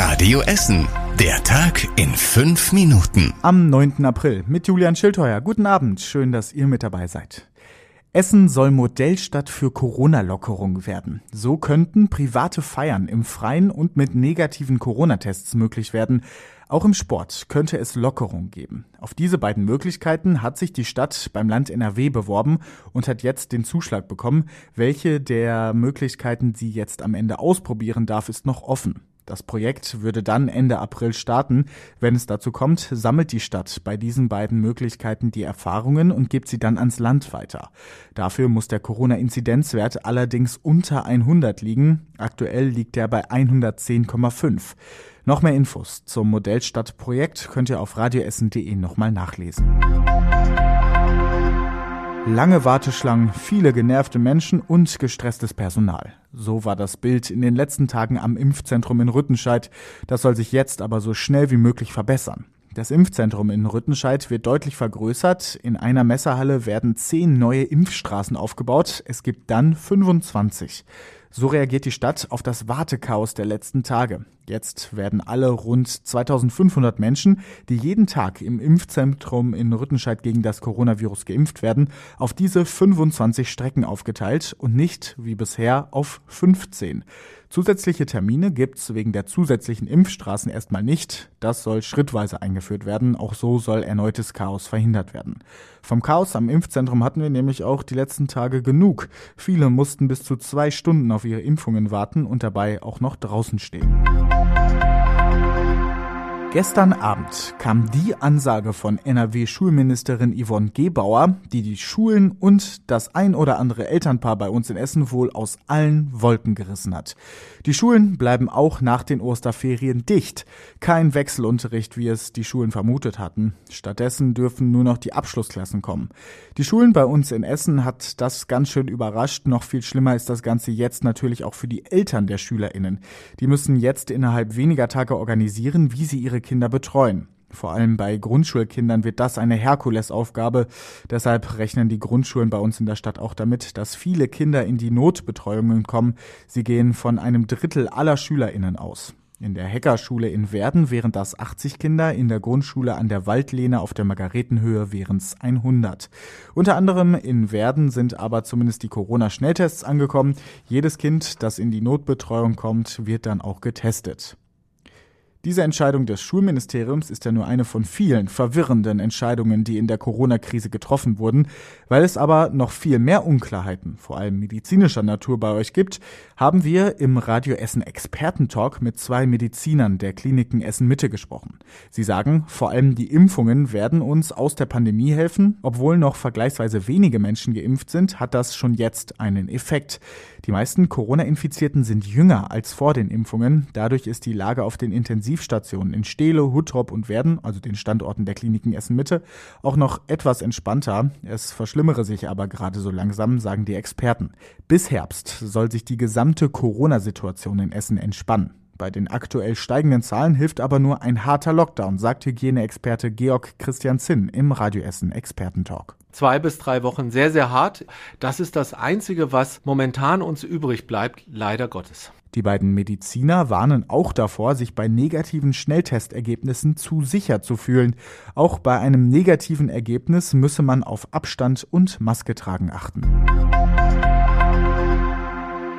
Radio Essen. Der Tag in fünf Minuten. Am 9. April mit Julian Schildheuer. Guten Abend. Schön, dass ihr mit dabei seid. Essen soll Modellstadt für Corona-Lockerung werden. So könnten private Feiern im Freien und mit negativen Corona-Tests möglich werden. Auch im Sport könnte es Lockerung geben. Auf diese beiden Möglichkeiten hat sich die Stadt beim Land NRW beworben und hat jetzt den Zuschlag bekommen. Welche der Möglichkeiten sie jetzt am Ende ausprobieren darf, ist noch offen. Das Projekt würde dann Ende April starten. Wenn es dazu kommt, sammelt die Stadt bei diesen beiden Möglichkeiten die Erfahrungen und gibt sie dann ans Land weiter. Dafür muss der Corona-Inzidenzwert allerdings unter 100 liegen. Aktuell liegt er bei 110,5. Noch mehr Infos zum Modellstadtprojekt könnt ihr auf radioessen.de nochmal nachlesen. Lange Warteschlangen, viele genervte Menschen und gestresstes Personal. So war das Bild in den letzten Tagen am Impfzentrum in Rüttenscheid. Das soll sich jetzt aber so schnell wie möglich verbessern. Das Impfzentrum in Rüttenscheid wird deutlich vergrößert. In einer Messerhalle werden zehn neue Impfstraßen aufgebaut. Es gibt dann 25. So reagiert die Stadt auf das Wartechaos der letzten Tage. Jetzt werden alle rund 2500 Menschen, die jeden Tag im Impfzentrum in Rüttenscheid gegen das Coronavirus geimpft werden, auf diese 25 Strecken aufgeteilt und nicht wie bisher auf 15. Zusätzliche Termine gibt's wegen der zusätzlichen Impfstraßen erstmal nicht. Das soll schrittweise eingeführt werden. Auch so soll erneutes Chaos verhindert werden. Vom Chaos am Impfzentrum hatten wir nämlich auch die letzten Tage genug. Viele mussten bis zu zwei Stunden auf ihre Impfungen warten und dabei auch noch draußen stehen. Gestern Abend kam die Ansage von NRW-Schulministerin Yvonne Gebauer, die die Schulen und das ein oder andere Elternpaar bei uns in Essen wohl aus allen Wolken gerissen hat. Die Schulen bleiben auch nach den Osterferien dicht. Kein Wechselunterricht, wie es die Schulen vermutet hatten. Stattdessen dürfen nur noch die Abschlussklassen kommen. Die Schulen bei uns in Essen hat das ganz schön überrascht. Noch viel schlimmer ist das Ganze jetzt natürlich auch für die Eltern der SchülerInnen. Die müssen jetzt innerhalb weniger Tage organisieren, wie sie ihre ihre Kinder betreuen. Vor allem bei Grundschulkindern wird das eine Herkulesaufgabe. Deshalb rechnen die Grundschulen bei uns in der Stadt auch damit, dass viele Kinder in die Notbetreuungen kommen. Sie gehen von einem Drittel aller SchülerInnen aus. In der Heckerschule in Werden wären das 80 Kinder, in der Grundschule an der Waldlehne auf der Margaretenhöhe wären es 100. Unter anderem in Werden sind aber zumindest die Corona-Schnelltests angekommen. Jedes Kind, das in die Notbetreuung kommt, wird dann auch getestet. Diese Entscheidung des Schulministeriums ist ja nur eine von vielen verwirrenden Entscheidungen, die in der Corona-Krise getroffen wurden. Weil es aber noch viel mehr Unklarheiten, vor allem medizinischer Natur bei euch gibt, haben wir im Radio Essen Expertentalk mit zwei Medizinern der Kliniken Essen Mitte gesprochen. Sie sagen, vor allem die Impfungen werden uns aus der Pandemie helfen. Obwohl noch vergleichsweise wenige Menschen geimpft sind, hat das schon jetzt einen Effekt. Die meisten Corona-Infizierten sind jünger als vor den Impfungen. Dadurch ist die Lage auf den Intensiv Intensivstationen in Steele, Huttrop und Werden, also den Standorten der Kliniken Essen-Mitte, auch noch etwas entspannter. Es verschlimmere sich aber gerade so langsam, sagen die Experten. Bis Herbst soll sich die gesamte Corona-Situation in Essen entspannen. Bei den aktuell steigenden Zahlen hilft aber nur ein harter Lockdown, sagt Hygieneexperte Georg Christian Zinn im Radioessen Expertentalk. Zwei bis drei Wochen sehr, sehr hart. Das ist das Einzige, was momentan uns übrig bleibt, leider Gottes. Die beiden Mediziner warnen auch davor, sich bei negativen Schnelltestergebnissen zu sicher zu fühlen. Auch bei einem negativen Ergebnis müsse man auf Abstand und Maske tragen achten.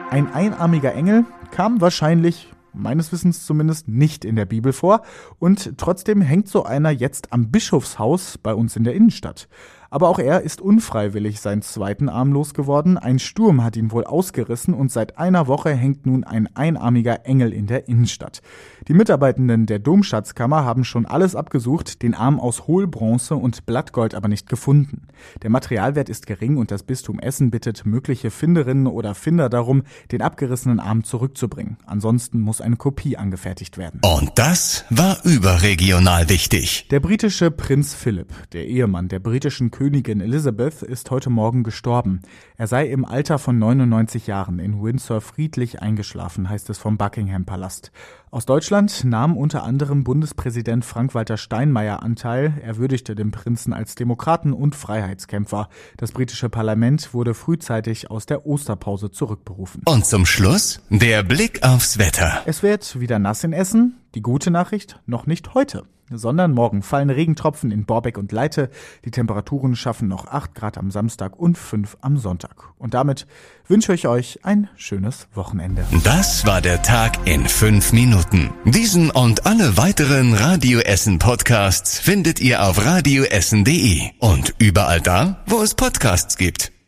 Ein einarmiger Engel kam wahrscheinlich meines Wissens zumindest nicht in der Bibel vor und trotzdem hängt so einer jetzt am Bischofshaus bei uns in der Innenstadt. Aber auch er ist unfreiwillig seinen zweiten Arm losgeworden. Ein Sturm hat ihn wohl ausgerissen und seit einer Woche hängt nun ein einarmiger Engel in der Innenstadt. Die Mitarbeitenden der Domschatzkammer haben schon alles abgesucht, den Arm aus Hohlbronze und Blattgold aber nicht gefunden. Der Materialwert ist gering und das Bistum Essen bittet mögliche Finderinnen oder Finder darum, den abgerissenen Arm zurückzubringen. Ansonsten muss eine Kopie angefertigt werden. Und das war überregional wichtig. Der britische Prinz Philipp, der Ehemann der britischen Königin Elizabeth ist heute Morgen gestorben. Er sei im Alter von 99 Jahren in Windsor friedlich eingeschlafen, heißt es vom Buckingham Palast. Aus Deutschland nahm unter anderem Bundespräsident Frank-Walter Steinmeier Anteil. Er würdigte den Prinzen als Demokraten und Freiheitskämpfer. Das britische Parlament wurde frühzeitig aus der Osterpause zurückberufen. Und zum Schluss der Blick aufs Wetter. Es wird wieder nass in Essen. Die gute Nachricht, noch nicht heute, sondern morgen fallen Regentropfen in Borbeck und Leite. Die Temperaturen schaffen noch 8 Grad am Samstag und 5 am Sonntag. Und damit wünsche ich euch ein schönes Wochenende. Das war der Tag in 5 Minuten. Diesen und alle weiteren Radio Essen Podcasts findet ihr auf radioessen.de und überall da, wo es Podcasts gibt.